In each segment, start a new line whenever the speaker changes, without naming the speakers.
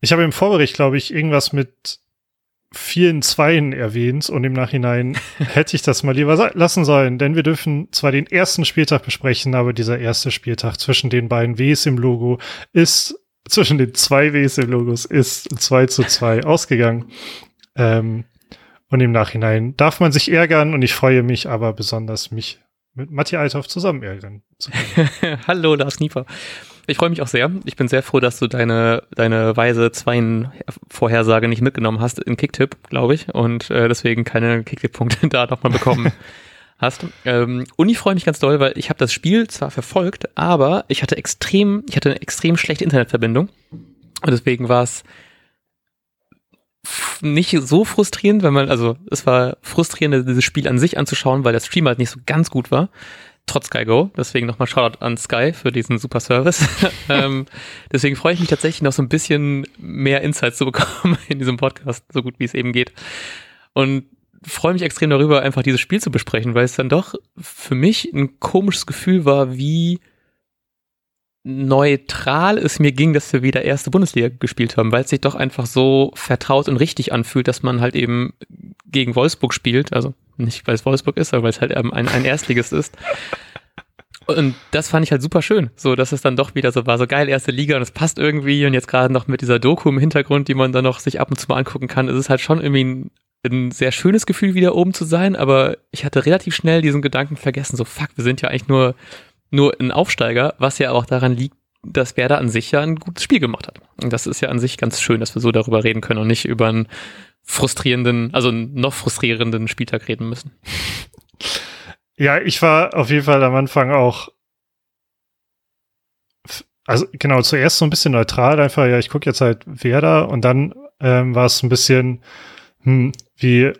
ich habe im Vorbericht, glaube ich, irgendwas mit vielen Zweien erwähnt und im Nachhinein hätte ich das mal lieber lassen sollen, denn wir dürfen zwar den ersten Spieltag besprechen, aber dieser erste Spieltag zwischen den beiden Ws im Logo ist, zwischen den zwei Ws im Logos ist 2 zu 2 ausgegangen. Ähm, und im Nachhinein darf man sich ärgern und ich freue mich aber besonders, mich mit Matti Althoff zusammen ärgern zu
können. Hallo, Lars Nieper. Ich freue mich auch sehr. Ich bin sehr froh, dass du deine, deine weise Zweien-Vorhersage nicht mitgenommen hast in Kicktipp, glaube ich, und äh, deswegen keine Kicktipp-Punkte da nochmal bekommen hast. Ähm, und ich freue mich ganz doll, weil ich habe das Spiel zwar verfolgt, aber ich hatte extrem, ich hatte eine extrem schlechte Internetverbindung. Und deswegen war es nicht so frustrierend, wenn man, also es war frustrierend, dieses Spiel an sich anzuschauen, weil der Stream halt nicht so ganz gut war trotz Sky Go. Deswegen nochmal Shoutout an Sky für diesen super Service. ähm, deswegen freue ich mich tatsächlich noch so ein bisschen mehr Insights zu bekommen in diesem Podcast, so gut wie es eben geht. Und freue mich extrem darüber, einfach dieses Spiel zu besprechen, weil es dann doch für mich ein komisches Gefühl war, wie neutral es mir ging, dass wir wieder erste Bundesliga gespielt haben, weil es sich doch einfach so vertraut und richtig anfühlt, dass man halt eben gegen Wolfsburg spielt, also nicht, weil es Wolfsburg ist, aber weil es halt ein, ein Erstligist ist. Und das fand ich halt super schön, so dass es dann doch wieder so war, so geil, erste Liga und es passt irgendwie und jetzt gerade noch mit dieser Doku im Hintergrund, die man dann noch sich ab und zu mal angucken kann, ist es halt schon irgendwie ein, ein sehr schönes Gefühl, wieder oben zu sein, aber ich hatte relativ schnell diesen Gedanken vergessen, so fuck, wir sind ja eigentlich nur, nur ein Aufsteiger, was ja auch daran liegt, dass Werder an sich ja ein gutes Spiel gemacht hat. Und das ist ja an sich ganz schön, dass wir so darüber reden können und nicht über ein frustrierenden, also noch frustrierenden Spieltag reden müssen.
Ja, ich war auf jeden Fall am Anfang auch, also genau, zuerst so ein bisschen neutral, einfach, ja, ich gucke jetzt halt Werder und dann ähm, war es ein bisschen, hm, wie,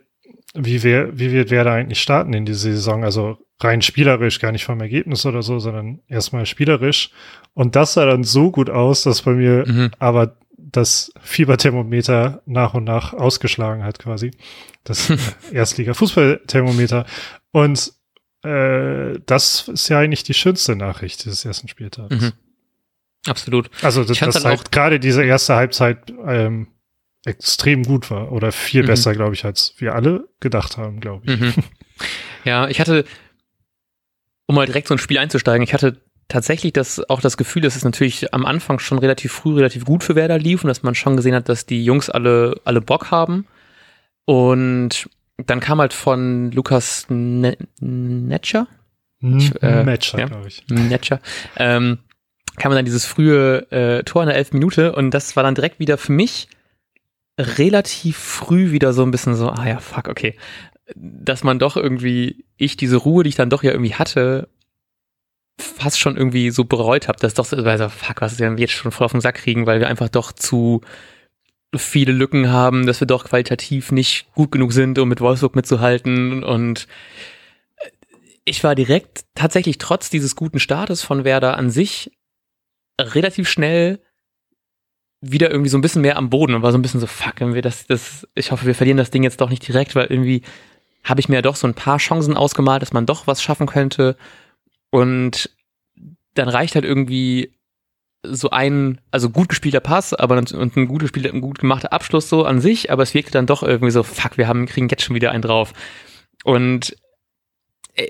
wie, wer, wie wird Werder eigentlich starten in diese Saison? Also rein spielerisch, gar nicht vom Ergebnis oder so, sondern erstmal spielerisch. Und das sah dann so gut aus, dass bei mir mhm. aber das Fieberthermometer nach und nach ausgeschlagen hat, quasi. Das Erstliga-Fußballthermometer. Und äh, das ist ja eigentlich die schönste Nachricht dieses ersten Spieltags. Mhm.
Absolut.
Also, das, dass halt gerade diese erste Halbzeit ähm, extrem gut war oder viel mhm. besser, glaube ich, als wir alle gedacht haben, glaube ich. Mhm.
Ja, ich hatte, um mal direkt so ein Spiel einzusteigen, ich hatte tatsächlich das, auch das Gefühl, dass es natürlich am Anfang schon relativ früh relativ gut für Werder lief und dass man schon gesehen hat, dass die Jungs alle, alle Bock haben. Und dann kam halt von Lukas ne Netscher.
Äh, Netscher, ja, glaube ich.
Netscher. Ähm, kam dann dieses frühe äh, Tor in der elf Minute und das war dann direkt wieder für mich relativ früh wieder so ein bisschen so, ah ja, fuck, okay. Dass man doch irgendwie, ich diese Ruhe, die ich dann doch ja irgendwie hatte, fast schon irgendwie so bereut habe, dass doch so, also, fuck, was wir jetzt schon voll auf den Sack kriegen, weil wir einfach doch zu viele Lücken haben, dass wir doch qualitativ nicht gut genug sind, um mit Wolfsburg mitzuhalten. Und ich war direkt tatsächlich trotz dieses guten Startes von Werder an sich relativ schnell wieder irgendwie so ein bisschen mehr am Boden und war so ein bisschen so, fuck, wenn wir das, das, ich hoffe, wir verlieren das Ding jetzt doch nicht direkt, weil irgendwie habe ich mir ja doch so ein paar Chancen ausgemalt, dass man doch was schaffen könnte und dann reicht halt irgendwie so ein, also gut gespielter Pass, aber und ein gut gespielter, ein gut gemachter Abschluss so an sich, aber es wirkte dann doch irgendwie so, fuck, wir haben, kriegen jetzt schon wieder einen drauf. Und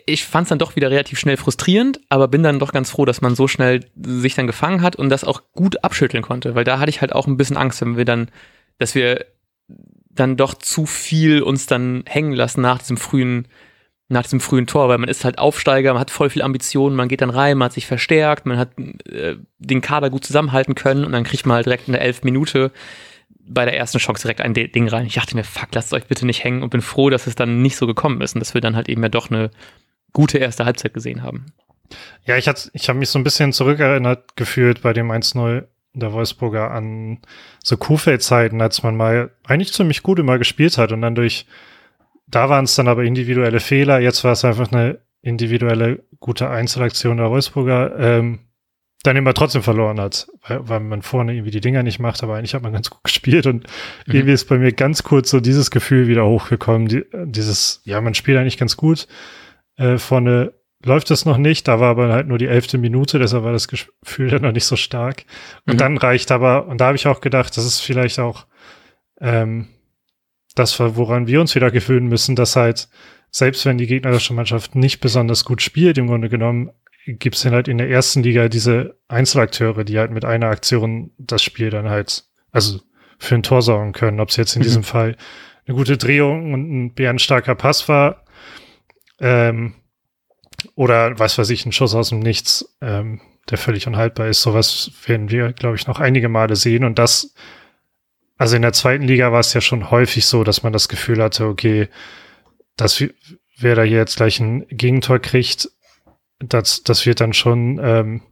ich fand es dann doch wieder relativ schnell frustrierend, aber bin dann doch ganz froh, dass man so schnell sich dann gefangen hat und das auch gut abschütteln konnte, weil da hatte ich halt auch ein bisschen Angst, wenn wir dann, dass wir dann doch zu viel uns dann hängen lassen nach diesem frühen nach diesem frühen Tor, weil man ist halt Aufsteiger, man hat voll viel Ambitionen, man geht dann rein, man hat sich verstärkt, man hat äh, den Kader gut zusammenhalten können und dann kriegt man halt direkt in der elf Minute bei der ersten Chance direkt ein Ding rein. Ich dachte mir, fuck, lasst euch bitte nicht hängen und bin froh, dass es dann nicht so gekommen ist und dass wir dann halt eben ja doch eine gute erste Halbzeit gesehen haben.
Ja, ich, hatte, ich habe mich so ein bisschen zurückerinnert gefühlt bei dem 1-0 der Wolfsburger an so Kuhfeld-Zeiten, als man mal eigentlich ziemlich gut immer gespielt hat und dann durch da waren es dann aber individuelle Fehler. Jetzt war es einfach eine individuelle gute Einzelaktion der Wolfsburger, ähm, dann immer trotzdem verloren hat, weil, weil, man vorne irgendwie die Dinger nicht macht, aber eigentlich hat man ganz gut gespielt und mhm. irgendwie ist bei mir ganz kurz so dieses Gefühl wieder hochgekommen, die, dieses, ja, man spielt eigentlich ganz gut äh, vorne läuft es noch nicht. Da war aber halt nur die elfte Minute, deshalb war das Gefühl dann noch nicht so stark. Und mhm. dann reicht aber, und da habe ich auch gedacht, das ist vielleicht auch ähm, das, woran wir uns wieder gewöhnen müssen, dass halt, selbst wenn die gegnerische Mannschaft nicht besonders gut spielt, im Grunde genommen, gibt es dann halt in der ersten Liga diese Einzelakteure, die halt mit einer Aktion das Spiel dann halt, also für ein Tor sorgen können. Ob es jetzt in mhm. diesem Fall eine gute Drehung und ein bärenstarker Pass war, ähm, oder was weiß ich, ein Schuss aus dem Nichts, ähm, der völlig unhaltbar ist. Sowas werden wir, glaube ich, noch einige Male sehen. Und das, also in der zweiten Liga war es ja schon häufig so, dass man das Gefühl hatte, okay, dass wer da jetzt gleich ein Gegentor kriegt, das, das wird dann schon ähm,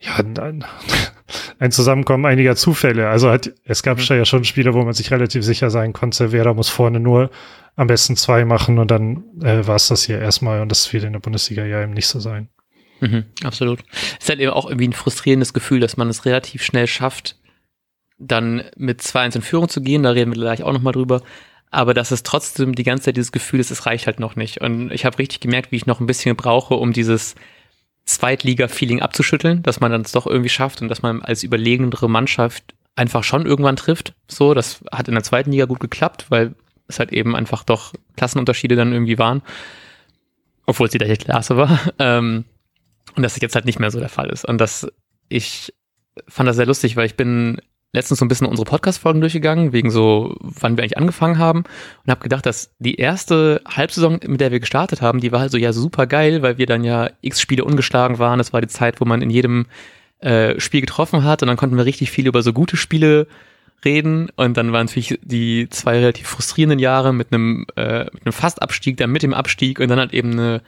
ja, ein, ein Zusammenkommen einiger Zufälle. Also hat, es gab mhm. ja schon Spiele, wo man sich relativ sicher sein konnte, wer da muss vorne nur am besten zwei machen und dann äh, war es das hier erstmal und das wird in der Bundesliga ja eben nicht so sein.
Mhm, absolut. Es ist halt eben auch irgendwie ein frustrierendes Gefühl, dass man es relativ schnell schafft, dann mit 2-1 in Führung zu gehen, da reden wir gleich auch nochmal drüber, aber dass es trotzdem die ganze Zeit dieses Gefühl ist, es reicht halt noch nicht. Und ich habe richtig gemerkt, wie ich noch ein bisschen brauche, um dieses Zweitliga-Feeling abzuschütteln, dass man dann es doch irgendwie schafft und dass man als überlegendere Mannschaft einfach schon irgendwann trifft. So, das hat in der zweiten Liga gut geklappt, weil es halt eben einfach doch Klassenunterschiede dann irgendwie waren. Obwohl es die gleiche Klasse war. Ähm, und dass es jetzt halt nicht mehr so der Fall ist. Und dass ich fand das sehr lustig, weil ich bin letztens so ein bisschen unsere Podcast-Folgen durchgegangen, wegen so, wann wir eigentlich angefangen haben und habe gedacht, dass die erste Halbsaison, mit der wir gestartet haben, die war halt so ja super geil, weil wir dann ja x Spiele ungeschlagen waren. Das war die Zeit, wo man in jedem äh, Spiel getroffen hat und dann konnten wir richtig viel über so gute Spiele reden und dann waren natürlich die zwei relativ frustrierenden Jahre mit einem, äh, mit einem Fastabstieg, dann mit dem Abstieg und dann halt eben eine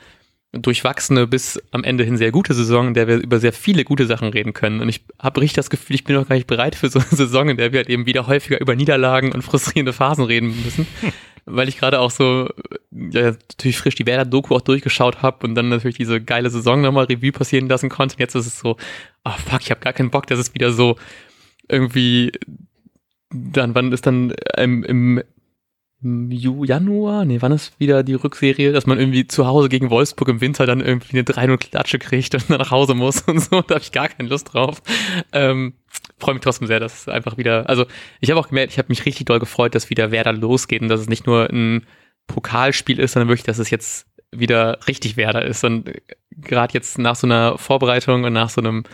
durchwachsene bis am Ende hin sehr gute Saison, in der wir über sehr viele gute Sachen reden können. Und ich habe richtig das Gefühl, ich bin noch gar nicht bereit für so eine Saison, in der wir halt eben wieder häufiger über Niederlagen und frustrierende Phasen reden müssen. Hm. Weil ich gerade auch so, ja, natürlich frisch die Werder-Doku auch durchgeschaut habe und dann natürlich diese geile Saison nochmal Revue passieren lassen konnte. Und jetzt ist es so, ah oh fuck, ich habe gar keinen Bock, dass es wieder so irgendwie dann, wann ist dann ähm, im Januar, nee, wann ist wieder die Rückserie, dass man irgendwie zu Hause gegen Wolfsburg im Winter dann irgendwie eine 3-0-Klatsche kriegt und dann nach Hause muss und so, da habe ich gar keine Lust drauf. Ähm, Freue mich trotzdem sehr, dass es einfach wieder, also ich habe auch gemerkt, ich habe mich richtig doll gefreut, dass wieder Werder losgeht und dass es nicht nur ein Pokalspiel ist, sondern wirklich, dass es jetzt wieder richtig Werder ist. Und gerade jetzt nach so einer Vorbereitung und nach so einem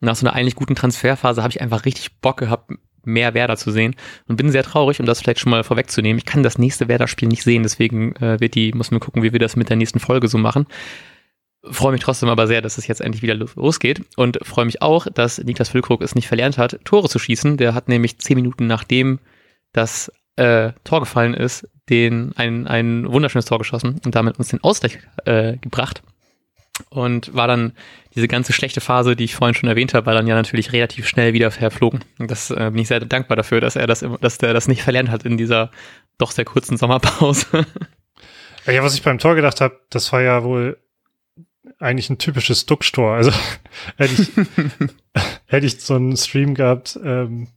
nach so einer eigentlich guten Transferphase habe ich einfach richtig Bock gehabt, mehr Werder zu sehen und bin sehr traurig, um das vielleicht schon mal vorwegzunehmen. Ich kann das nächste Werder-Spiel nicht sehen, deswegen äh, wird die, muss man gucken, wie wir das mit der nächsten Folge so machen. Freue mich trotzdem aber sehr, dass es jetzt endlich wieder losgeht und freue mich auch, dass Niklas Füllkrug es nicht verlernt hat, Tore zu schießen. Der hat nämlich zehn Minuten nachdem das äh, Tor gefallen ist, den ein, ein wunderschönes Tor geschossen und damit uns den Ausgleich äh, gebracht und war dann diese ganze schlechte Phase, die ich vorhin schon erwähnt habe, war dann ja natürlich relativ schnell wieder verflogen. Und das äh, bin ich sehr dankbar dafür, dass er das, dass der das nicht verlernt hat in dieser doch sehr kurzen Sommerpause.
Ja, was ich beim Tor gedacht habe, das war ja wohl eigentlich ein typisches Ducktor. Also hätte ich, hätte ich so einen Stream gehabt, ähm,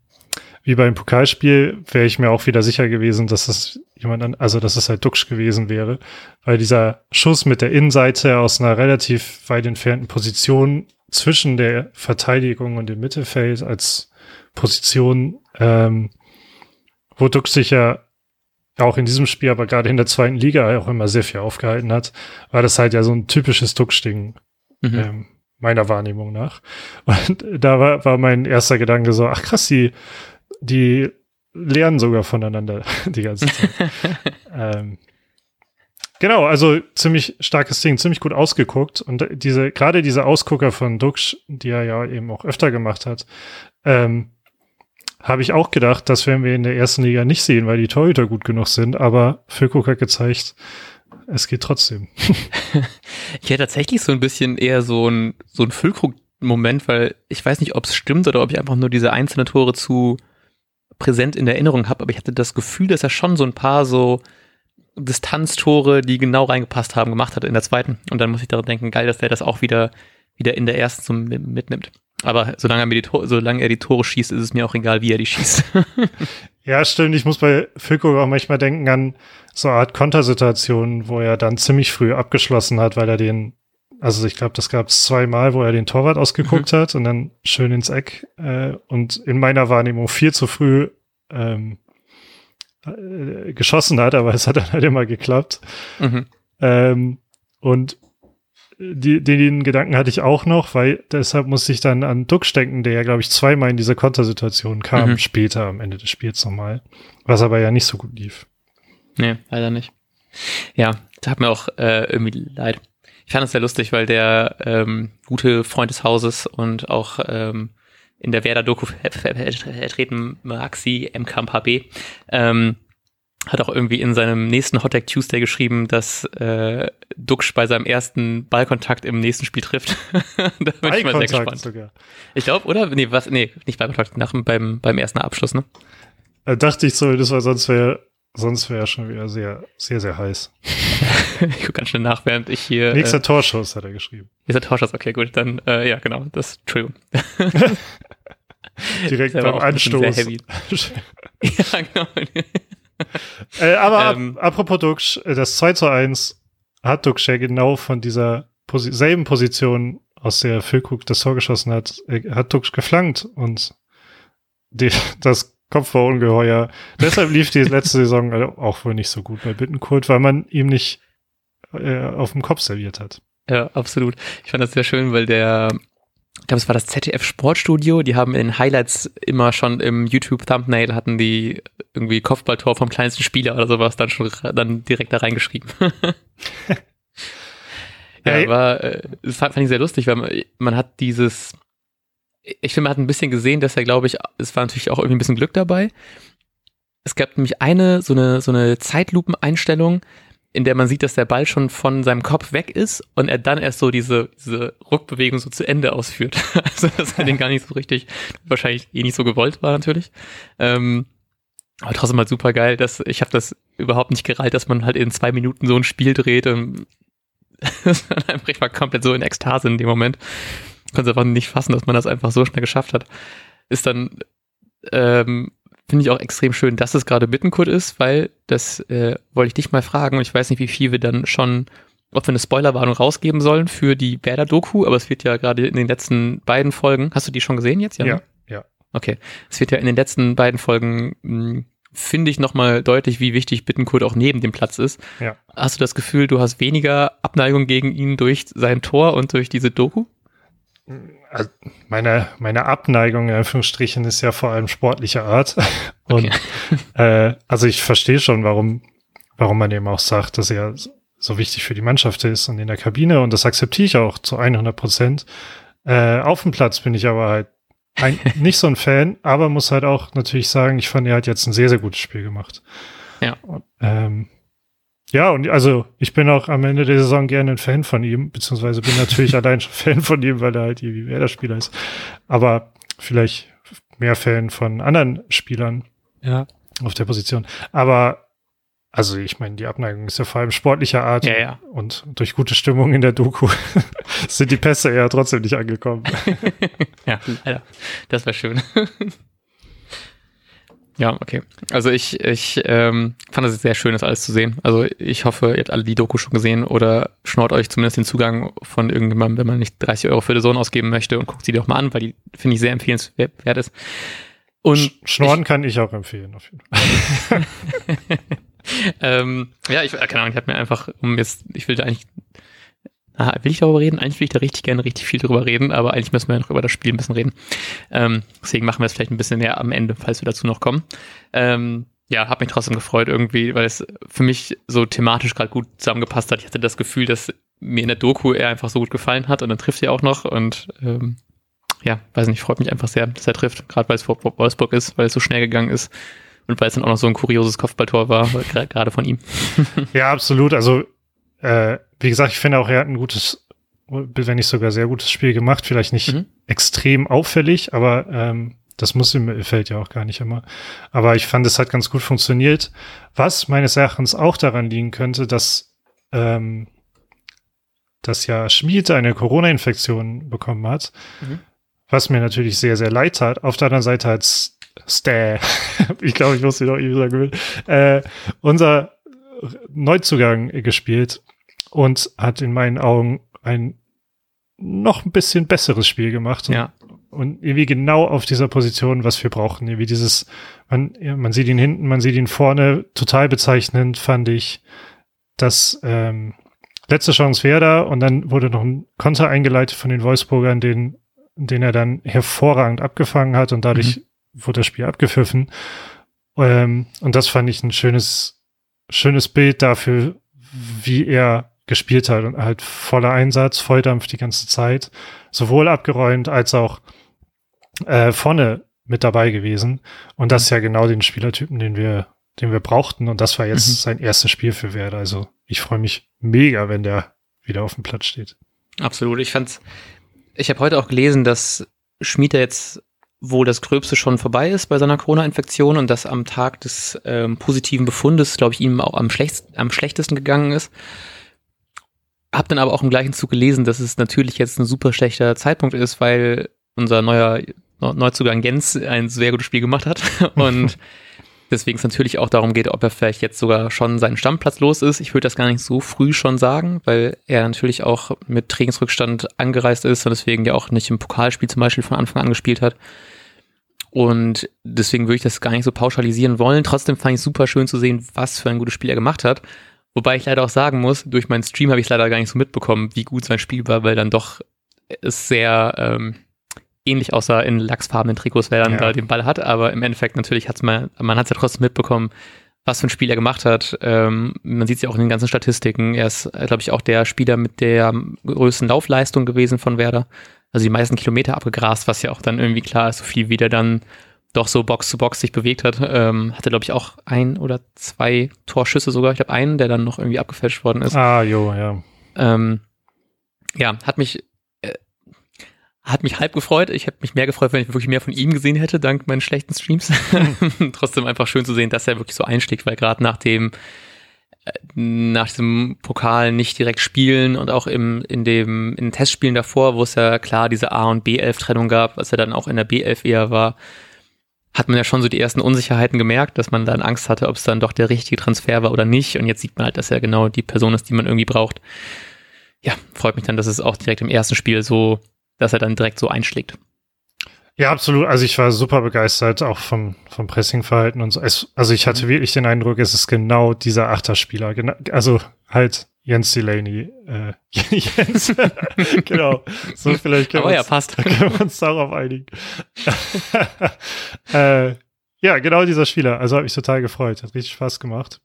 wie beim Pokalspiel, wäre ich mir auch wieder sicher gewesen, dass das jemand an, also dass es halt Duxch gewesen wäre, weil dieser Schuss mit der Innenseite aus einer relativ weit entfernten Position zwischen der Verteidigung und dem Mittelfeld als Position, ähm, wo Duxch sich ja auch in diesem Spiel, aber gerade in der zweiten Liga auch immer sehr viel aufgehalten hat, war das halt ja so ein typisches Duxch-Ding. Mhm. Ähm, meiner Wahrnehmung nach. Und da war, war mein erster Gedanke so, ach krass, die die lernen sogar voneinander die ganze Zeit. ähm, genau, also ziemlich starkes Ding, ziemlich gut ausgeguckt. Und diese, gerade diese Ausgucker von Dux, die er ja eben auch öfter gemacht hat, ähm, habe ich auch gedacht, das werden wir in der ersten Liga nicht sehen, weil die Torhüter gut genug sind. Aber Füllkrug hat gezeigt, es geht trotzdem.
ich hätte tatsächlich so ein bisschen eher so ein, so ein Füllkrug-Moment, weil ich weiß nicht, ob es stimmt oder ob ich einfach nur diese einzelnen Tore zu präsent in Erinnerung habe, aber ich hatte das Gefühl, dass er schon so ein paar so Distanztore, die genau reingepasst haben, gemacht hat in der zweiten. Und dann muss ich daran denken, geil, dass der das auch wieder, wieder in der ersten so mitnimmt. Aber solange er, mir die Tore, solange er die Tore schießt, ist es mir auch egal, wie er die schießt.
ja, stimmt. Ich muss bei Füllkrug auch manchmal denken an so eine Art Kontersituationen, wo er dann ziemlich früh abgeschlossen hat, weil er den, also ich glaube, das gab es zweimal, wo er den Torwart ausgeguckt mhm. hat und dann schön ins Eck äh, und in meiner Wahrnehmung viel zu früh ähm, äh, geschossen hat, aber es hat dann halt immer geklappt. Mhm. Ähm, und die, den Gedanken hatte ich auch noch, weil deshalb musste ich dann an Duck denken, der ja, glaube ich, zweimal in diese Kontersituation kam, mhm. später am Ende des Spiels nochmal. Was aber ja nicht so gut lief.
Nee, leider nicht. Ja, tat mir auch äh, irgendwie leid. Ich fand es sehr lustig, weil der ähm, gute Freund des Hauses und auch ähm, in der Werder-Doku vertreten Maxi MKMHB, ähm, hat auch irgendwie in seinem nächsten Hot Tag Tuesday geschrieben, dass äh, Duxch bei seinem ersten Ballkontakt im nächsten Spiel trifft. da bin ich mal sehr gespannt. Sogar. Ich glaube, oder? Nee, was? Nee, nicht Ballkontakt, nach, beim, beim ersten Abschluss, ne?
Da dachte ich so, das war sonst wäre sonst wäre schon wieder sehr, sehr, sehr heiß.
ich gucke ganz schnell nach, während ich hier.
Nächster äh, Torschuss hat er geschrieben.
Nächster Torschuss, okay, gut, dann, äh, ja, genau, das, Entschuldigung.
Direkt beim Anstoß. Sehr heavy. ja, genau. äh, aber ähm, apropos Dux, äh, das 2 zu 1 hat Dux ja genau von dieser Posi selben Position, aus der Füllkrug das Tor geschossen hat, äh, hat Dux geflankt und die, das Kopfballungeheuer. Deshalb lief die letzte Saison auch wohl nicht so gut bei Bittenkurt, weil man ihm nicht äh, auf dem Kopf serviert hat.
Ja, absolut. Ich fand das sehr schön, weil der ich glaube, es war das ZDF Sportstudio, die haben in den Highlights immer schon im YouTube-Thumbnail hatten die irgendwie Kopfballtor vom kleinsten Spieler oder sowas dann schon dann direkt da reingeschrieben. ja, war, äh, das fand, fand ich sehr lustig, weil man, man hat dieses, ich finde, man hat ein bisschen gesehen, dass er, glaube ich, es war natürlich auch irgendwie ein bisschen Glück dabei. Es gab nämlich eine, so eine, so eine Zeitlupeneinstellung, in der man sieht, dass der Ball schon von seinem Kopf weg ist und er dann erst so diese, diese Ruckbewegung so zu Ende ausführt. also, dass er den gar nicht so richtig, wahrscheinlich eh nicht so gewollt war natürlich. Ähm, aber trotzdem mal super geil, dass ich habe das überhaupt nicht gereilt, dass man halt in zwei Minuten so ein Spiel dreht und ich war komplett so in Ekstase in dem Moment. Konnte einfach nicht fassen, dass man das einfach so schnell geschafft hat. Ist dann ähm, finde ich auch extrem schön, dass es gerade Bittenkurt ist, weil das äh, wollte ich dich mal fragen und ich weiß nicht, wie viel wir dann schon, ob wir eine Spoilerwarnung rausgeben sollen für die Werder-Doku, aber es wird ja gerade in den letzten beiden Folgen, hast du die schon gesehen jetzt?
Ja, ja. ja.
Okay, es wird ja in den letzten beiden Folgen hm, finde ich nochmal deutlich, wie wichtig Bittenkurt auch neben dem Platz ist.
Ja.
Hast du das Gefühl, du hast weniger Abneigung gegen ihn durch sein Tor und durch diese Doku?
Also meine, meine Abneigung in Anführungsstrichen ist ja vor allem sportlicher Art. Und okay. äh, also ich verstehe schon, warum, warum man eben auch sagt, dass er so wichtig für die Mannschaft ist und in der Kabine. Und das akzeptiere ich auch zu 100 Prozent. Äh, auf dem Platz bin ich aber halt ein, nicht so ein Fan, aber muss halt auch natürlich sagen, ich fand, er hat jetzt ein sehr, sehr gutes Spiel gemacht.
Ja.
Und, ähm, ja, und also ich bin auch am Ende der Saison gerne ein Fan von ihm, beziehungsweise bin natürlich allein schon Fan von ihm, weil er halt irgendwie Werder-Spieler ist. Aber vielleicht mehr Fan von anderen Spielern
ja.
auf der Position. Aber also ich meine, die Abneigung ist ja vor allem sportlicher Art
ja, ja.
und durch gute Stimmung in der Doku sind die Pässe ja trotzdem nicht angekommen.
ja, leider. Das wäre schön. Ja, okay. Also ich, ich ähm, fand es sehr schön, das alles zu sehen. Also ich hoffe, ihr habt alle die Doku schon gesehen oder schnaut euch zumindest den Zugang von irgendjemandem, wenn man nicht 30 Euro für die Sohn ausgeben möchte und guckt sie doch mal an, weil die finde ich sehr empfehlenswert ist.
Und Schnorren ich, kann ich auch empfehlen, auf jeden
Fall. ähm, ja, ich, keine Ahnung, ich habe mir einfach, um jetzt, ich will da eigentlich Ah, will ich darüber reden? Eigentlich will ich da richtig gerne richtig viel drüber reden, aber eigentlich müssen wir noch über das Spiel ein bisschen reden. Ähm, deswegen machen wir es vielleicht ein bisschen mehr am Ende, falls wir dazu noch kommen. Ähm, ja, habe mich trotzdem gefreut irgendwie, weil es für mich so thematisch gerade gut zusammengepasst hat. Ich hatte das Gefühl, dass mir in der Doku er einfach so gut gefallen hat und dann trifft er auch noch und ähm, ja, weiß nicht, freut mich einfach sehr, dass er trifft, gerade weil es vor Wolfsburg ist, weil es so schnell gegangen ist und weil es dann auch noch so ein kurioses Kopfballtor war, gerade von ihm.
ja, absolut. Also äh, wie gesagt, ich finde auch, er hat ein gutes, wenn nicht sogar sehr gutes Spiel gemacht. Vielleicht nicht mhm. extrem auffällig, aber ähm, das muss im Mittelfeld ja auch gar nicht immer. Aber ich fand, es hat ganz gut funktioniert. Was meines Erachtens auch daran liegen könnte, dass, ähm, dass ja Schmied eine Corona-Infektion bekommen hat. Mhm. was mir natürlich sehr, sehr leid tat. Auf der anderen Seite hat Stah, ich glaube, ich muss sie noch irgendwie sagen, äh, unser Neuzugang gespielt und hat in meinen Augen ein noch ein bisschen besseres Spiel gemacht. Und,
ja.
und irgendwie genau auf dieser Position, was wir brauchen. Irgendwie dieses, man, man sieht ihn hinten, man sieht ihn vorne, total bezeichnend fand ich, dass ähm, letzte Chance wäre da und dann wurde noch ein Konter eingeleitet von den Wolfsburgern, den, den er dann hervorragend abgefangen hat und dadurch mhm. wurde das Spiel abgepfiffen. Ähm, und das fand ich ein schönes, schönes Bild dafür, wie er gespielt hat und halt voller Einsatz, Volldampf die ganze Zeit, sowohl abgeräumt als auch äh, vorne mit dabei gewesen. Und das ist ja genau den Spielertypen, den wir, den wir brauchten. Und das war jetzt mhm. sein erstes Spiel für Werder. Also ich freue mich mega, wenn der wieder auf dem Platz steht.
Absolut. Ich fand's, ich habe heute auch gelesen, dass Schmieder jetzt wo das Gröbste schon vorbei ist bei seiner Corona-Infektion und das am Tag des ähm, positiven Befundes, glaube ich, ihm auch am, schlecht, am schlechtesten gegangen ist. Hab dann aber auch im gleichen Zug gelesen, dass es natürlich jetzt ein super schlechter Zeitpunkt ist, weil unser neuer Neuzugang Jens ein sehr gutes Spiel gemacht hat und deswegen es natürlich auch darum geht, ob er vielleicht jetzt sogar schon seinen Stammplatz los ist. Ich würde das gar nicht so früh schon sagen, weil er natürlich auch mit Trainingsrückstand angereist ist und deswegen ja auch nicht im Pokalspiel zum Beispiel von Anfang an gespielt hat. Und deswegen würde ich das gar nicht so pauschalisieren wollen. Trotzdem fand ich super schön zu sehen, was für ein gutes Spiel er gemacht hat. Wobei ich leider auch sagen muss, durch meinen Stream habe ich es leider gar nicht so mitbekommen, wie gut sein Spiel war, weil dann doch es sehr ähm, ähnlich aussah in lachsfarbenen Trikots, wer dann ja. da den Ball hat. Aber im Endeffekt natürlich hat es man, man hat es ja trotzdem mitbekommen, was für ein Spiel er gemacht hat. Ähm, man sieht es ja auch in den ganzen Statistiken. Er ist, äh, glaube ich, auch der Spieler mit der größten Laufleistung gewesen von Werder. Also die meisten Kilometer abgegrast, was ja auch dann irgendwie klar ist, so viel wie der dann doch so Box zu Box sich bewegt hat. Ähm, hatte, glaube ich, auch ein oder zwei Torschüsse sogar. Ich glaube, einen, der dann noch irgendwie abgefälscht worden ist.
Ah, jo, ja.
Ähm, ja, hat mich, äh, hat mich halb gefreut. Ich hätte mich mehr gefreut, wenn ich wirklich mehr von ihm gesehen hätte, dank meinen schlechten Streams. Trotzdem einfach schön zu sehen, dass er wirklich so einschlägt, weil gerade nach dem, äh, nach diesem Pokal nicht direkt spielen und auch im, in dem, in den Testspielen davor, wo es ja klar diese A- und B11-Trennung gab, was er dann auch in der B11 eher war, hat man ja schon so die ersten Unsicherheiten gemerkt, dass man dann Angst hatte, ob es dann doch der richtige Transfer war oder nicht. Und jetzt sieht man halt, dass er genau die Person ist, die man irgendwie braucht. Ja, freut mich dann, dass es auch direkt im ersten Spiel so, dass er dann direkt so einschlägt.
Ja, absolut. Also ich war super begeistert, auch vom, vom Pressingverhalten und so. Es, also ich hatte mhm. wirklich den Eindruck, es ist genau dieser Achterspieler. Genau, also halt Jens Delaney. Äh, Jens, genau. So vielleicht
können, Aber wir, ja, passt.
können wir uns darauf einigen. äh, ja, genau dieser Spieler. Also hat mich total gefreut. Hat richtig Spaß gemacht.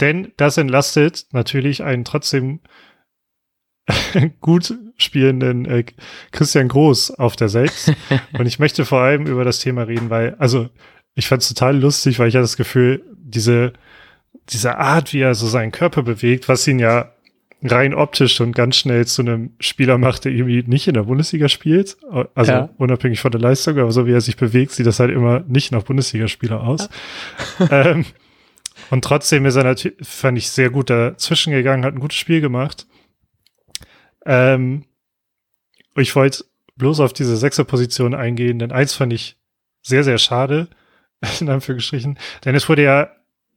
Denn das entlastet natürlich einen trotzdem gut spielenden äh, Christian Groß auf der 6. Und ich möchte vor allem über das Thema reden, weil, also ich fand es total lustig, weil ich hatte das Gefühl, diese diese Art, wie er so seinen Körper bewegt, was ihn ja rein optisch und ganz schnell zu einem Spieler macht, der irgendwie nicht in der Bundesliga spielt. Also ja. unabhängig von der Leistung, aber so wie er sich bewegt, sieht das halt immer nicht nach Bundesligaspieler aus. Ja. ähm, und trotzdem ist er natürlich, fand ich, sehr gut dazwischen gegangen, hat ein gutes Spiel gemacht. Ähm, ich wollte bloß auf diese Sechserposition eingehen, denn eins fand ich sehr, sehr schade, in Anführungsstrichen, denn es wurde ja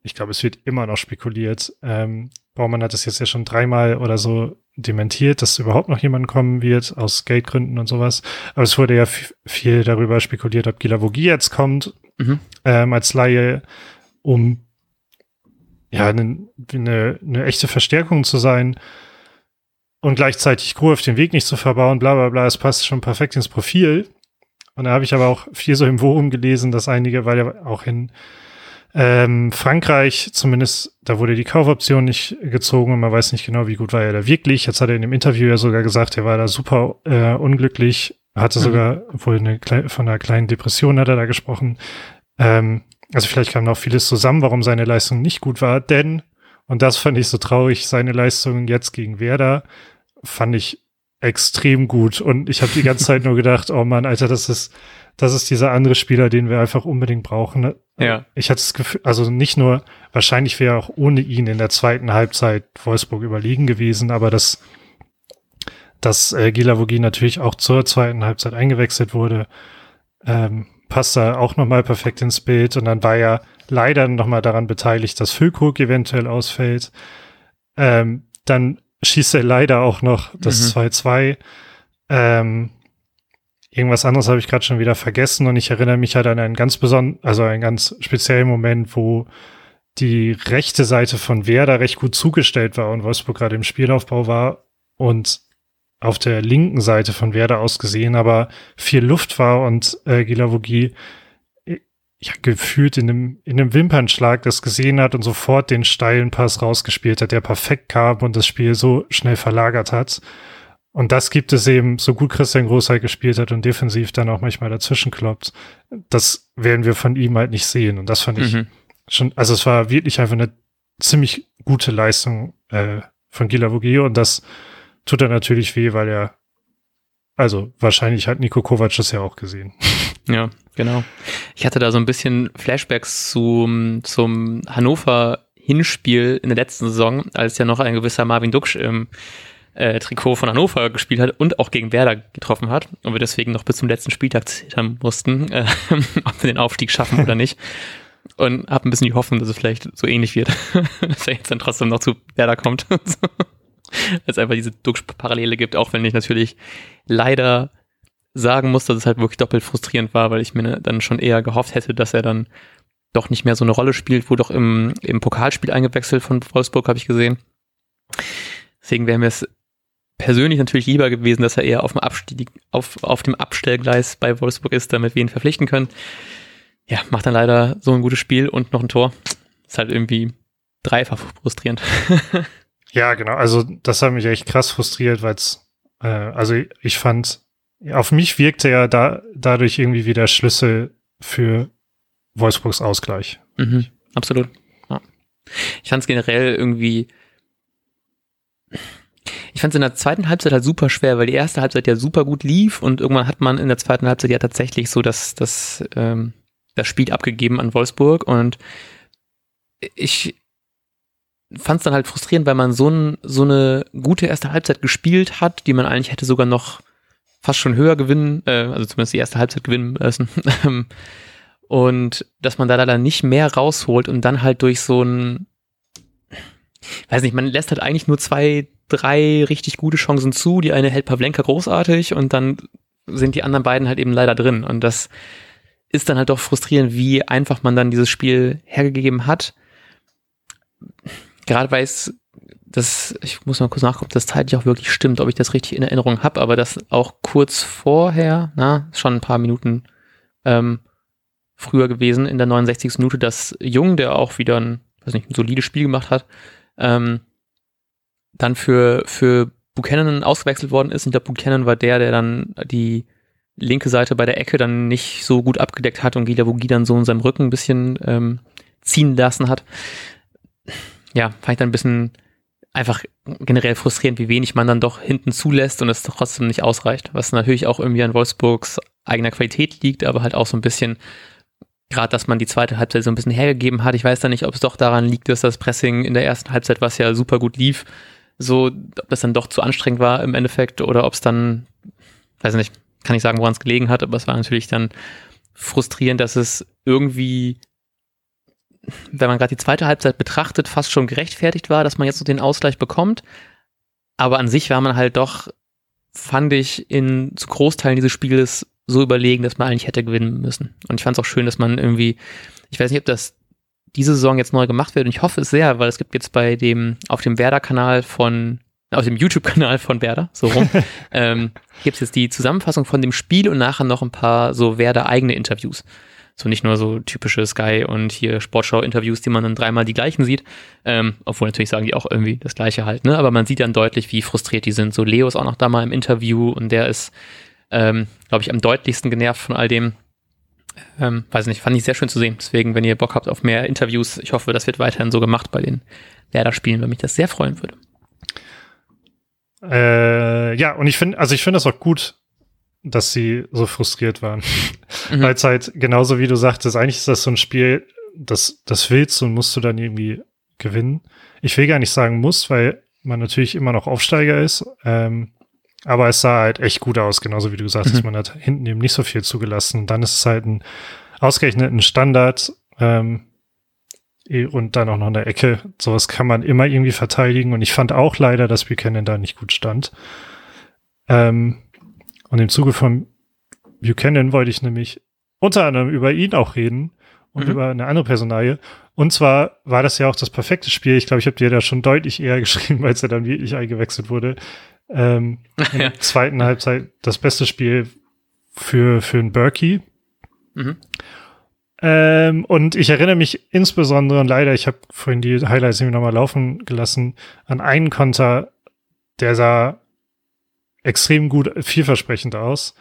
ich glaube, es wird immer noch spekuliert. Ähm, Baumann hat das jetzt ja schon dreimal oder so dementiert, dass überhaupt noch jemand kommen wird aus Geldgründen und sowas. Aber es wurde ja viel darüber spekuliert, ob Gilavogi jetzt kommt mhm. ähm, als Laie, um ja eine, eine, eine echte Verstärkung zu sein und gleichzeitig Crew auf den Weg nicht zu verbauen, bla bla bla. Es passt schon perfekt ins Profil. Und da habe ich aber auch viel so im Forum gelesen, dass einige, weil er auch in ähm, Frankreich, zumindest, da wurde die Kaufoption nicht gezogen und man weiß nicht genau, wie gut war er da wirklich. Jetzt hat er in dem Interview ja sogar gesagt, er war da super äh, unglücklich, hatte mhm. sogar wohl eine von einer kleinen Depression hat er da gesprochen. Ähm, also vielleicht kam noch vieles zusammen, warum seine Leistung nicht gut war, denn, und das fand ich so traurig, seine Leistung jetzt gegen Werder fand ich extrem gut und ich habe die ganze Zeit nur gedacht, oh Mann, Alter, das ist das ist dieser andere Spieler, den wir einfach unbedingt brauchen. Ne?
Ja.
Ich hatte das Gefühl, also nicht nur, wahrscheinlich wäre auch ohne ihn in der zweiten Halbzeit Wolfsburg überlegen gewesen, aber das, dass äh, Gilavogi natürlich auch zur zweiten Halbzeit eingewechselt wurde, ähm, passt da auch nochmal perfekt ins Bild. Und dann war ja leider nochmal daran beteiligt, dass Füllkrug eventuell ausfällt. Ähm, dann schießt er leider auch noch das 2-2. Mhm. Ähm, irgendwas anderes habe ich gerade schon wieder vergessen und ich erinnere mich halt an einen ganz besonderen, also einen ganz speziellen Moment, wo die rechte Seite von Werder recht gut zugestellt war und Wolfsburg gerade im Spielaufbau war und auf der linken Seite von Werder aus gesehen aber viel Luft war und äh, Gilavogi ja, gefühlt in einem, in einem Wimpernschlag das gesehen hat und sofort den steilen Pass rausgespielt hat, der perfekt kam und das Spiel so schnell verlagert hat. Und das gibt es eben, so gut Christian Großheit gespielt hat und defensiv dann auch manchmal dazwischen kloppt. Das werden wir von ihm halt nicht sehen. Und das fand ich mhm. schon, also es war wirklich einfach eine ziemlich gute Leistung äh, von Gila Vogie und das tut er natürlich weh, weil er, also wahrscheinlich hat Nico Kovac das ja auch gesehen.
Ja, genau. Ich hatte da so ein bisschen Flashbacks zum, zum Hannover Hinspiel in der letzten Saison, als ja noch ein gewisser Marvin Duksch im äh, Trikot von Hannover gespielt hat und auch gegen Werder getroffen hat und wir deswegen noch bis zum letzten Spieltag zittern mussten, äh, ob wir den Aufstieg schaffen oder nicht. Und habe ein bisschen die Hoffnung, dass es vielleicht so ähnlich wird, dass er jetzt dann trotzdem noch zu Werder kommt. es einfach diese Duxch-Parallele gibt, auch wenn ich natürlich leider sagen muss, dass es halt wirklich doppelt frustrierend war, weil ich mir dann schon eher gehofft hätte, dass er dann doch nicht mehr so eine Rolle spielt, wurde auch im, im Pokalspiel eingewechselt von Wolfsburg, habe ich gesehen. Deswegen wäre mir es persönlich natürlich lieber gewesen, dass er eher auf dem, Abstieg, auf, auf dem Abstellgleis bei Wolfsburg ist, damit wir ihn verpflichten können. Ja, macht dann leider so ein gutes Spiel und noch ein Tor. Ist halt irgendwie dreifach frustrierend.
ja, genau. Also das hat mich echt krass frustriert, weil es, äh, also ich fand, auf mich wirkte er da, dadurch irgendwie wieder Schlüssel für Wolfsburgs Ausgleich.
Mhm, absolut. Ja. Ich fand es generell irgendwie ich fand es in der zweiten Halbzeit halt super schwer, weil die erste Halbzeit ja super gut lief und irgendwann hat man in der zweiten Halbzeit ja tatsächlich so das, das, ähm, das Spiel abgegeben an Wolfsburg und ich fand es dann halt frustrierend, weil man so, ein, so eine gute erste Halbzeit gespielt hat, die man eigentlich hätte sogar noch fast schon höher gewinnen, äh, also zumindest die erste Halbzeit gewinnen müssen. und dass man da leider nicht mehr rausholt und dann halt durch so ein weiß nicht, man lässt halt eigentlich nur zwei, drei richtig gute Chancen zu. Die eine hält Pavlenka großartig und dann sind die anderen beiden halt eben leider drin. Und das ist dann halt doch frustrierend, wie einfach man dann dieses Spiel hergegeben hat. Gerade weil es das, ich muss mal kurz nachgucken, ob das zeitlich auch wirklich stimmt, ob ich das richtig in Erinnerung habe, aber das auch kurz vorher, na, schon ein paar Minuten ähm, früher gewesen, in der 69. Minute, dass Jung, der auch wieder ein, weiß nicht, ein solides Spiel gemacht hat, ähm, dann für, für Buchanan ausgewechselt worden ist. Ich glaube, Buchanan war der, der dann die linke Seite bei der Ecke dann nicht so gut abgedeckt hat und Gila Vogie dann so in seinem Rücken ein bisschen ähm, ziehen lassen hat. Ja, fand ich dann ein bisschen einfach generell frustrierend, wie wenig man dann doch hinten zulässt und es trotzdem nicht ausreicht. Was natürlich auch irgendwie an Wolfsburgs eigener Qualität liegt, aber halt auch so ein bisschen gerade, dass man die zweite Halbzeit so ein bisschen hergegeben hat. Ich weiß da nicht, ob es doch daran liegt, dass das Pressing in der ersten Halbzeit, was ja super gut lief, so, ob das dann doch zu anstrengend war im Endeffekt oder ob es dann, weiß nicht, kann ich sagen, woran es gelegen hat, aber es war natürlich dann frustrierend, dass es irgendwie, wenn man gerade die zweite Halbzeit betrachtet, fast schon gerechtfertigt war, dass man jetzt so den Ausgleich bekommt. Aber an sich war man halt doch, fand ich, in zu Großteilen dieses Spieles so überlegen, dass man eigentlich hätte gewinnen müssen. Und ich fand es auch schön, dass man irgendwie, ich weiß nicht, ob das diese Saison jetzt neu gemacht wird und ich hoffe es sehr, weil es gibt jetzt bei dem, auf dem Werder-Kanal von, auf dem YouTube-Kanal von Werder, so rum, ähm, gibt es jetzt die Zusammenfassung von dem Spiel und nachher noch ein paar so Werder-eigene Interviews. So nicht nur so typische Sky und hier Sportschau-Interviews, die man dann dreimal die gleichen sieht. Ähm, obwohl natürlich sagen die auch irgendwie das gleiche halt, ne? Aber man sieht dann deutlich, wie frustriert die sind. So Leo ist auch noch da mal im Interview und der ist ähm, glaube ich, am deutlichsten genervt von all dem. Ähm, weiß nicht, fand ich sehr schön zu sehen. Deswegen, wenn ihr Bock habt auf mehr Interviews, ich hoffe, das wird weiterhin so gemacht bei den Werder-Spielen, weil mich das sehr freuen würde.
Äh, ja, und ich finde, also ich finde das auch gut, dass sie so frustriert waren. Mhm. Weil es halt genauso wie du sagtest, eigentlich ist das so ein Spiel, das, das willst du und musst du dann irgendwie gewinnen. Ich will gar nicht sagen muss, weil man natürlich immer noch Aufsteiger ist. Ähm, aber es sah halt echt gut aus, genauso wie du gesagt hast, mhm. man hat hinten eben nicht so viel zugelassen. Und dann ist es halt ein ausgerechneten Standard ähm, und dann auch noch eine Ecke. Sowas kann man immer irgendwie verteidigen. Und ich fand auch leider, dass Buchanan da nicht gut stand. Ähm, und im Zuge von Buchanan wollte ich nämlich unter anderem über ihn auch reden und mhm. über eine andere Personalie. Und zwar war das ja auch das perfekte Spiel. Ich glaube, ich habe dir da schon deutlich eher geschrieben, als er dann wirklich eingewechselt wurde. Ähm, in der zweiten Halbzeit das beste Spiel für, für einen Berkey. Mhm. Ähm, und ich erinnere mich insbesondere, und leider, ich habe vorhin die Highlights irgendwie nochmal laufen gelassen, an einen Konter, der sah extrem gut, vielversprechend aus.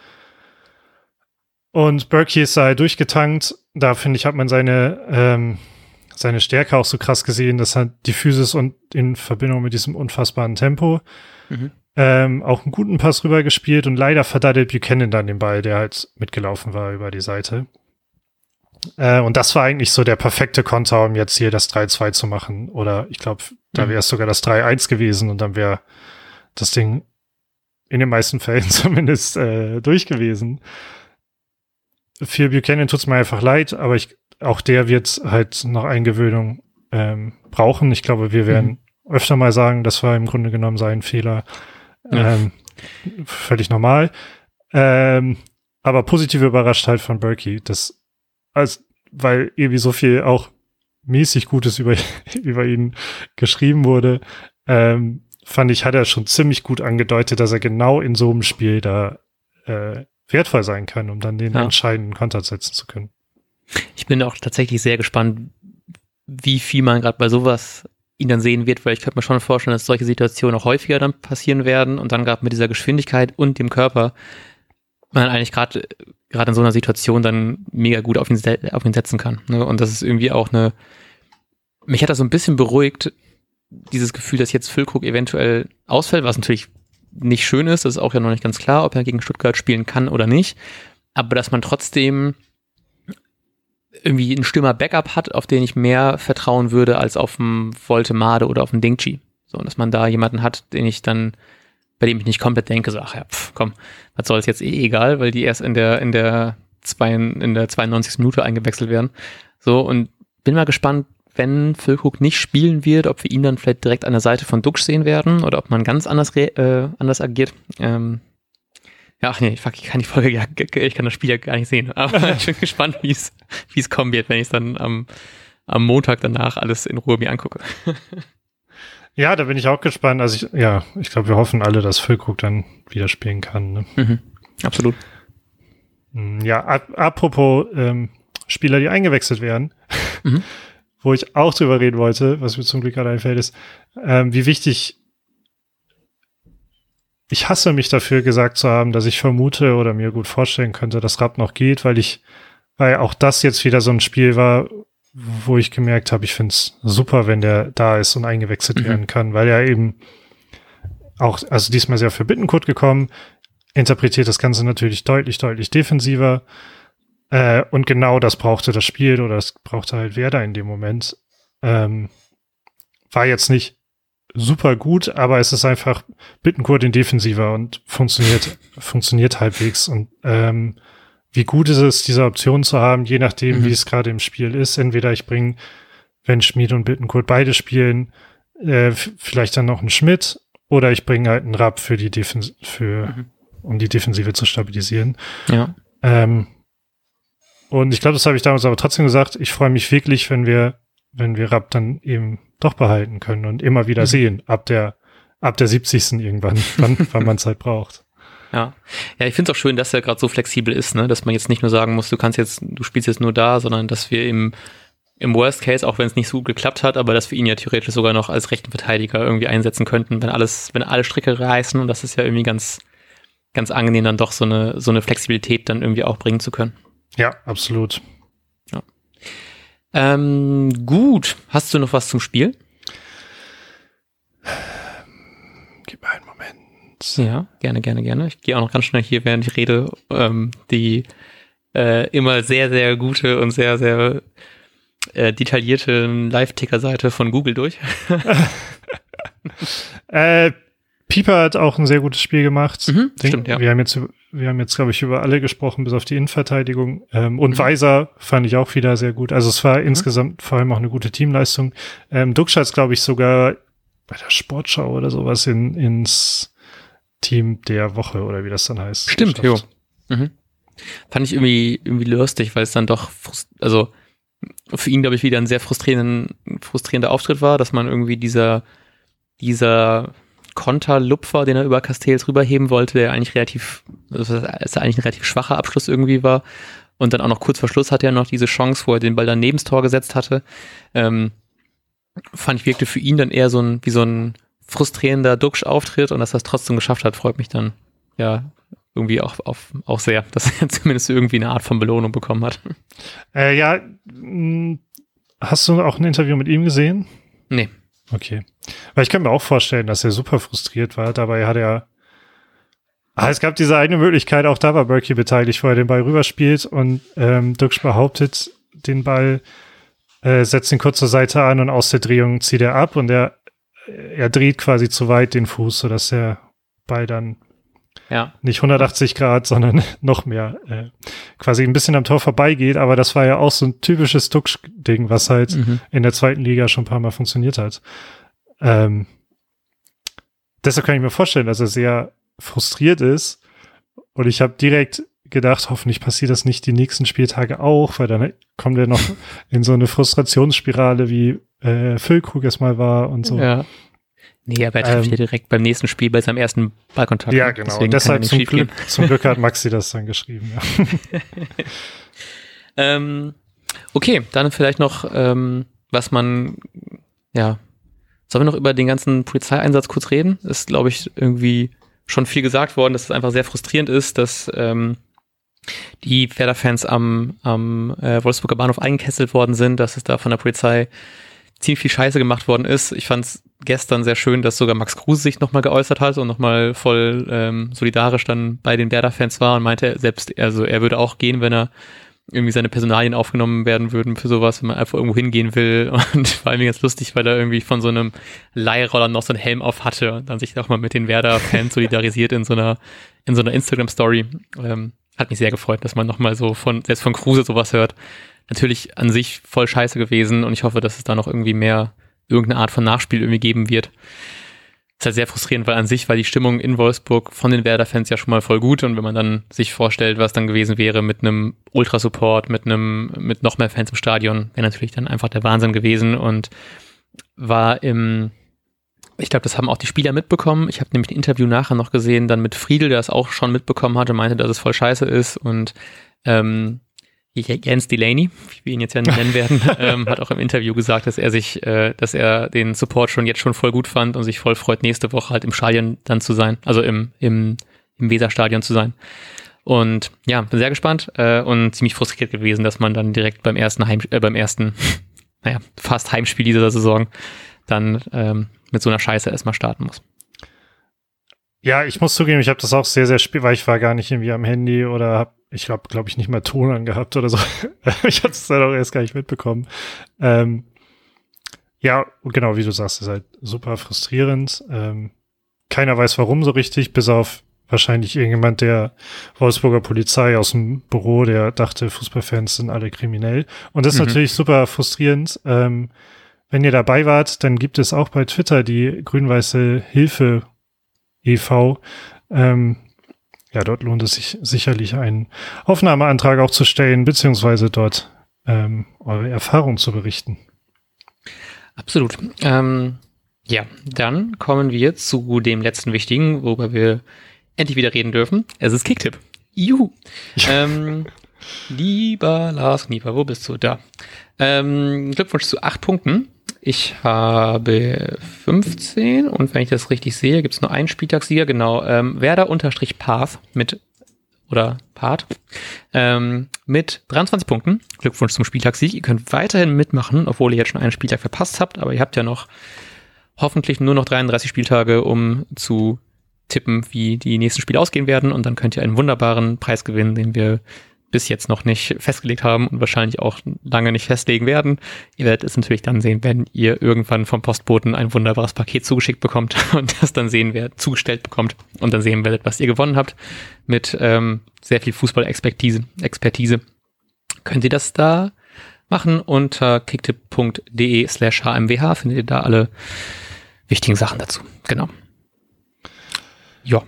Und Berkey ist da durchgetankt. Da finde ich, hat man seine, ähm, seine Stärke auch so krass gesehen. Das hat die Physis und in Verbindung mit diesem unfassbaren Tempo. Mhm. Ähm, auch einen guten Pass rüber gespielt und leider verdattelt Buchanan dann den Ball, der halt mitgelaufen war über die Seite. Äh, und das war eigentlich so der perfekte Konter, um jetzt hier das 3-2 zu machen. Oder ich glaube, da mhm. wäre es sogar das 3-1 gewesen und dann wäre das Ding in den meisten Fällen zumindest äh, durch gewesen. Für Buchanan tut's mir einfach leid, aber ich, auch der wird halt noch Eingewöhnung ähm, brauchen. Ich glaube, wir werden mhm. öfter mal sagen, das war im Grunde genommen sein Fehler. Ja. Ähm, völlig normal. Ähm, aber positiv überrascht halt von Berkey, das, als, weil irgendwie so viel auch mäßig Gutes über, über ihn geschrieben wurde, ähm, fand ich, hat er schon ziemlich gut angedeutet, dass er genau in so einem Spiel da äh, wertvoll sein kann, um dann den ja. entscheidenden Konter setzen zu können.
Ich bin auch tatsächlich sehr gespannt, wie viel man gerade bei sowas ihn dann sehen wird, weil ich könnte mir schon vorstellen, dass solche Situationen auch häufiger dann passieren werden und dann gerade mit dieser Geschwindigkeit und dem Körper man eigentlich gerade gerade in so einer Situation dann mega gut auf ihn, auf ihn setzen kann. Ne? Und das ist irgendwie auch eine, mich hat das so ein bisschen beruhigt, dieses Gefühl, dass jetzt Füllkrug eventuell ausfällt, was natürlich nicht schön ist, das ist auch ja noch nicht ganz klar, ob er gegen Stuttgart spielen kann oder nicht, aber dass man trotzdem irgendwie einen Stürmer Backup hat, auf den ich mehr vertrauen würde als auf einen Voltemade oder auf einen Dingchi. So, dass man da jemanden hat, den ich dann, bei dem ich nicht komplett denke, so, ach ja, pf, komm, was soll es jetzt eh egal, weil die erst in der, in der, zwei, in der 92. Minute eingewechselt werden. So, und bin mal gespannt, wenn Füllkrug nicht spielen wird, ob wir ihn dann vielleicht direkt an der Seite von Duxch sehen werden oder ob man ganz anders, äh, anders agiert. Ähm, ja, ach nee, fuck, ich kann die Folge ja, ich kann das Spiel ja gar nicht sehen. Aber ich bin gespannt, wie es, wie es kommen wird, wenn ich es dann am, am Montag danach alles in Ruhe mir angucke.
Ja, da bin ich auch gespannt. Also ich, ja, ich glaube, wir hoffen alle, dass Füllkrug dann wieder spielen kann. Ne? Mhm,
absolut.
Hm, ja, apropos ähm, Spieler, die eingewechselt werden. Mhm wo ich auch drüber reden wollte, was mir zum Glück gerade einfällt, ist, ähm, wie wichtig ich hasse mich dafür gesagt zu haben, dass ich vermute oder mir gut vorstellen könnte, dass Rapp noch geht, weil ich, weil auch das jetzt wieder so ein Spiel war, wo ich gemerkt habe, ich finde es super, wenn der da ist und eingewechselt mhm. werden kann, weil er eben auch, also diesmal sehr für Bittenkurt gekommen, interpretiert das Ganze natürlich deutlich, deutlich defensiver. Äh, und genau das brauchte das Spiel oder das brauchte halt Werder in dem Moment. Ähm, war jetzt nicht super gut, aber es ist einfach Bittenkurt in defensiver und funktioniert, funktioniert halbwegs. Und ähm, wie gut ist es, diese Option zu haben, je nachdem, mhm. wie es gerade im Spiel ist. Entweder ich bringe, wenn Schmid und Bittenkurt beide spielen, äh, vielleicht dann noch einen Schmidt oder ich bringe halt einen Rapp für die Defens für, mhm. um die Defensive zu stabilisieren.
Ja.
Ähm, und ich glaube, das habe ich damals aber trotzdem gesagt. Ich freue mich wirklich, wenn wir, wenn wir Rapp dann eben doch behalten können und immer wieder mhm. sehen, ab der, ab der 70. irgendwann, wann, wann man Zeit braucht.
Ja, ja, ich finde es auch schön, dass er gerade so flexibel ist, ne? dass man jetzt nicht nur sagen muss, du kannst jetzt, du spielst jetzt nur da, sondern dass wir im, im Worst Case, auch wenn es nicht so gut geklappt hat, aber dass wir ihn ja theoretisch sogar noch als rechten Verteidiger irgendwie einsetzen könnten, wenn alles, wenn alle Stricke reißen und das ist ja irgendwie ganz, ganz angenehm, dann doch so eine, so eine Flexibilität dann irgendwie auch bringen zu können.
Ja, absolut.
Ja. Ähm, gut, hast du noch was zum Spiel?
Gib mir einen Moment.
Ja, gerne, gerne, gerne. Ich gehe auch noch ganz schnell hier, während ich rede, ähm, die äh, immer sehr, sehr gute und sehr, sehr äh, detaillierte Live-Ticker-Seite von Google durch.
äh, Pieper hat auch ein sehr gutes Spiel gemacht.
Mhm,
Den,
stimmt, ja.
Wir haben jetzt, wir haben jetzt, glaube ich, über alle gesprochen, bis auf die Innenverteidigung. Ähm, und
Mhm.
Weiser fand ich auch wieder sehr gut. Also es war insgesamt vor allem auch eine gute Teamleistung. Ähm, Duxch glaube ich, sogar bei der Sportschau oder sowas in, ins Team der Woche oder wie das dann heißt.
Stimmt, jo. Mhm. Fand ich irgendwie, irgendwie lustig, weil es dann doch, also für ihn, glaube ich, wieder ein sehr frustrierenden, frustrierender Auftritt war, dass man irgendwie dieser, dieser Konterlupfer, den er über Castells rüberheben wollte, der eigentlich relativ, dass er eigentlich ein relativ schwacher Abschluss irgendwie war. Und dann auch noch kurz vor Schluss hatte er noch diese Chance, wo er den Ball dann neben das Tor gesetzt hatte. Ähm, fand ich wirkte für ihn dann eher so ein, wie so ein frustrierender Duxch-Auftritt und dass er es trotzdem geschafft hat, freut mich dann ja irgendwie auch, auf, auch sehr, dass er zumindest irgendwie eine Art von Belohnung bekommen hat.
Äh, ja, hast du auch ein Interview mit ihm gesehen?
Nee.
Okay. Weil ich kann mir auch vorstellen, dass er super frustriert war. Dabei hat er. Ah, es gab diese eine Möglichkeit, auch da war Berkey beteiligt, wo er den Ball rüberspielt und ähm, Duxch behauptet den Ball, äh, setzt ihn kurz zur Seite an und aus der Drehung zieht er ab und er, er dreht quasi zu weit den Fuß, sodass der Ball dann
Ja.
nicht 180 Grad, sondern noch mehr äh, quasi ein bisschen am Tor vorbeigeht. Aber das war ja auch so ein typisches Duxch-Ding, was halt
Mhm.
in der zweiten Liga schon ein paar Mal funktioniert hat. Ähm, deshalb kann ich mir vorstellen, dass er sehr frustriert ist. Und ich habe direkt gedacht, hoffentlich passiert das nicht die nächsten Spieltage auch, weil dann kommt er noch in so eine Frustrationsspirale, wie äh, Füllkrug es mal war und so.
Ja. Nee, aber er trifft
Ähm,
ja direkt beim nächsten Spiel bei seinem ersten Ballkontakt.
Ja, genau.
Deswegen
deshalb zum. Glück, zum Glück hat Maxi das dann geschrieben. Ja.
Ähm, okay, dann vielleicht noch, ähm, was man, ja, sollen wir noch über den ganzen Polizeieinsatz kurz reden? Ist, glaube ich, irgendwie schon viel gesagt worden, dass es einfach sehr frustrierend ist, dass ähm, die Werder-Fans am, am äh, Wolfsburger Bahnhof eingekesselt worden sind, dass es da von der Polizei ziemlich viel Scheiße gemacht worden ist. Ich fand es gestern sehr schön, dass sogar Max Kruse sich nochmal geäußert hat und nochmal voll ähm, solidarisch dann bei den Werder-Fans war und meinte selbst, also er würde auch gehen, wenn er irgendwie seine Personalien aufgenommen werden würden für sowas, wenn man einfach irgendwo hingehen will. Und war irgendwie ganz lustig, weil er irgendwie von so einem Leihroller noch so einen Helm auf hatte und dann sich auch mal mit den Werder-Fans solidarisiert in so einer, in so einer Instagram-Story. Ähm, hat mich sehr gefreut, dass man nochmal so von, selbst von Kruse sowas hört. Natürlich an sich voll scheiße gewesen und ich hoffe, dass es da noch irgendwie mehr irgendeine Art von Nachspiel irgendwie geben wird. Ist halt sehr frustrierend, weil an sich war die Stimmung in Wolfsburg von den Werder-Fans ja schon mal voll gut und wenn man dann sich vorstellt, was dann gewesen wäre mit einem Ultrasupport, mit einem, mit noch mehr Fans im Stadion, wäre natürlich dann einfach der Wahnsinn gewesen und war im, ich glaube, das haben auch die Spieler mitbekommen. Ich habe nämlich ein Interview nachher noch gesehen, dann mit Friedel, der das auch schon mitbekommen hatte, meinte, dass es voll scheiße ist und ähm, Jens Delaney, wie wir ihn jetzt ja nennen werden, ähm, hat auch im Interview gesagt, dass er sich, äh, dass er den Support schon jetzt schon voll gut fand und sich voll freut, nächste Woche halt im Stadion dann zu sein, also im, im, im Weserstadion zu sein. Und ja, bin sehr gespannt äh, und ziemlich frustriert gewesen, dass man dann direkt beim ersten Heim, äh, beim ersten, naja, fast Heimspiel dieser Saison dann ähm, mit so einer Scheiße erstmal starten muss.
Ja, ich muss zugeben, ich habe das auch sehr, sehr spät, weil ich war gar nicht irgendwie am Handy oder habe, ich glaube, glaube ich, nicht mal Ton angehabt oder so. ich hatte es dann auch erst gar nicht mitbekommen. Ähm, ja, genau, wie du sagst, ist halt super frustrierend. Ähm, keiner weiß warum so richtig, bis auf wahrscheinlich irgendjemand der Wolfsburger Polizei aus dem Büro, der dachte, Fußballfans sind alle kriminell. Und das ist
Mhm.
natürlich super frustrierend. Ähm, wenn ihr dabei wart, dann gibt es auch bei Twitter die grün-weiße Hilfe e.V. Ähm, ja, dort lohnt es sich sicherlich einen Aufnahmeantrag auch zu stellen, beziehungsweise dort ähm, eure Erfahrung zu berichten.
Absolut. Ähm, ja, dann kommen wir zu dem letzten wichtigen, worüber wir endlich wieder reden dürfen. Es ist Kicktipp. Juhu. Ähm, lieber Lars Knieper, wo bist du? Da. Ähm, Glückwunsch zu acht Punkten. Ich habe 15 und wenn ich das richtig sehe, gibt es nur einen Spieltagssieger, genau. Ähm, Werder unterstrich Path mit oder Part ähm, mit 23 Punkten. Glückwunsch zum Spieltagssieg. Ihr könnt weiterhin mitmachen, obwohl ihr jetzt schon einen Spieltag verpasst habt, aber ihr habt ja noch hoffentlich nur noch 33 Spieltage, um zu tippen, wie die nächsten Spiele ausgehen werden und dann könnt ihr einen wunderbaren Preis gewinnen, den wir bis jetzt noch nicht festgelegt haben und wahrscheinlich auch lange nicht festlegen werden. Ihr werdet es natürlich dann sehen, wenn ihr irgendwann vom Postboten ein wunderbares Paket zugeschickt bekommt und das dann sehen werdet, zugestellt bekommt und dann sehen werdet, was ihr gewonnen habt mit ähm, sehr viel Fußball-Expertise. Expertise. Könnt ihr das da machen unter kicktipp.de slash hmwh findet ihr da alle wichtigen Sachen dazu. Genau.
Ja.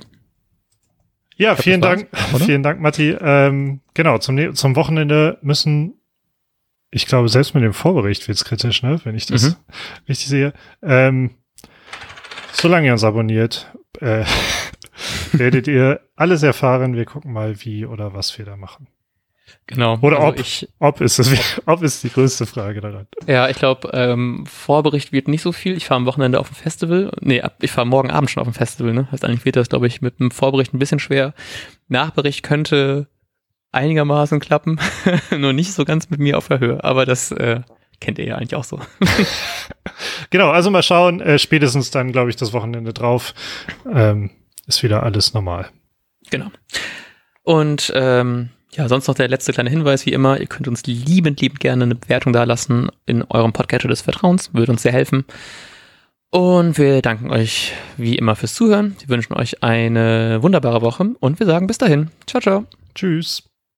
Ja, vielen Dank, oder? vielen Dank, Matti. Ähm, genau, zum, zum Wochenende müssen, ich glaube, selbst mit dem Vorbericht wird's kritisch, ne, wenn ich das mhm. richtig sehe. Ähm, solange ihr uns abonniert, äh, werdet ihr alles erfahren. Wir gucken mal, wie oder was wir da machen.
Genau.
Oder also ob, ich, ob ist es, ob ist die größte Frage daran.
Ja, ich glaube, ähm, Vorbericht wird nicht so viel. Ich fahre am Wochenende auf ein Festival. Nee, ich fahre morgen Abend schon auf ein Festival, ne? Heißt eigentlich wird das, glaube ich, mit einem Vorbericht ein bisschen schwer. Nachbericht könnte einigermaßen klappen, nur nicht so ganz mit mir auf der Höhe. Aber das äh, kennt ihr ja eigentlich auch so.
genau, also mal schauen. Äh, spätestens dann, glaube ich, das Wochenende drauf ähm, ist wieder alles normal.
Genau. Und ähm, ja, sonst noch der letzte kleine Hinweis, wie immer, ihr könnt uns liebend, liebend gerne eine Bewertung da lassen in eurem Podcatcher des Vertrauens, würde uns sehr helfen. Und wir danken euch wie immer fürs Zuhören. Wir wünschen euch eine wunderbare Woche und wir sagen bis dahin. Ciao, ciao.
Tschüss.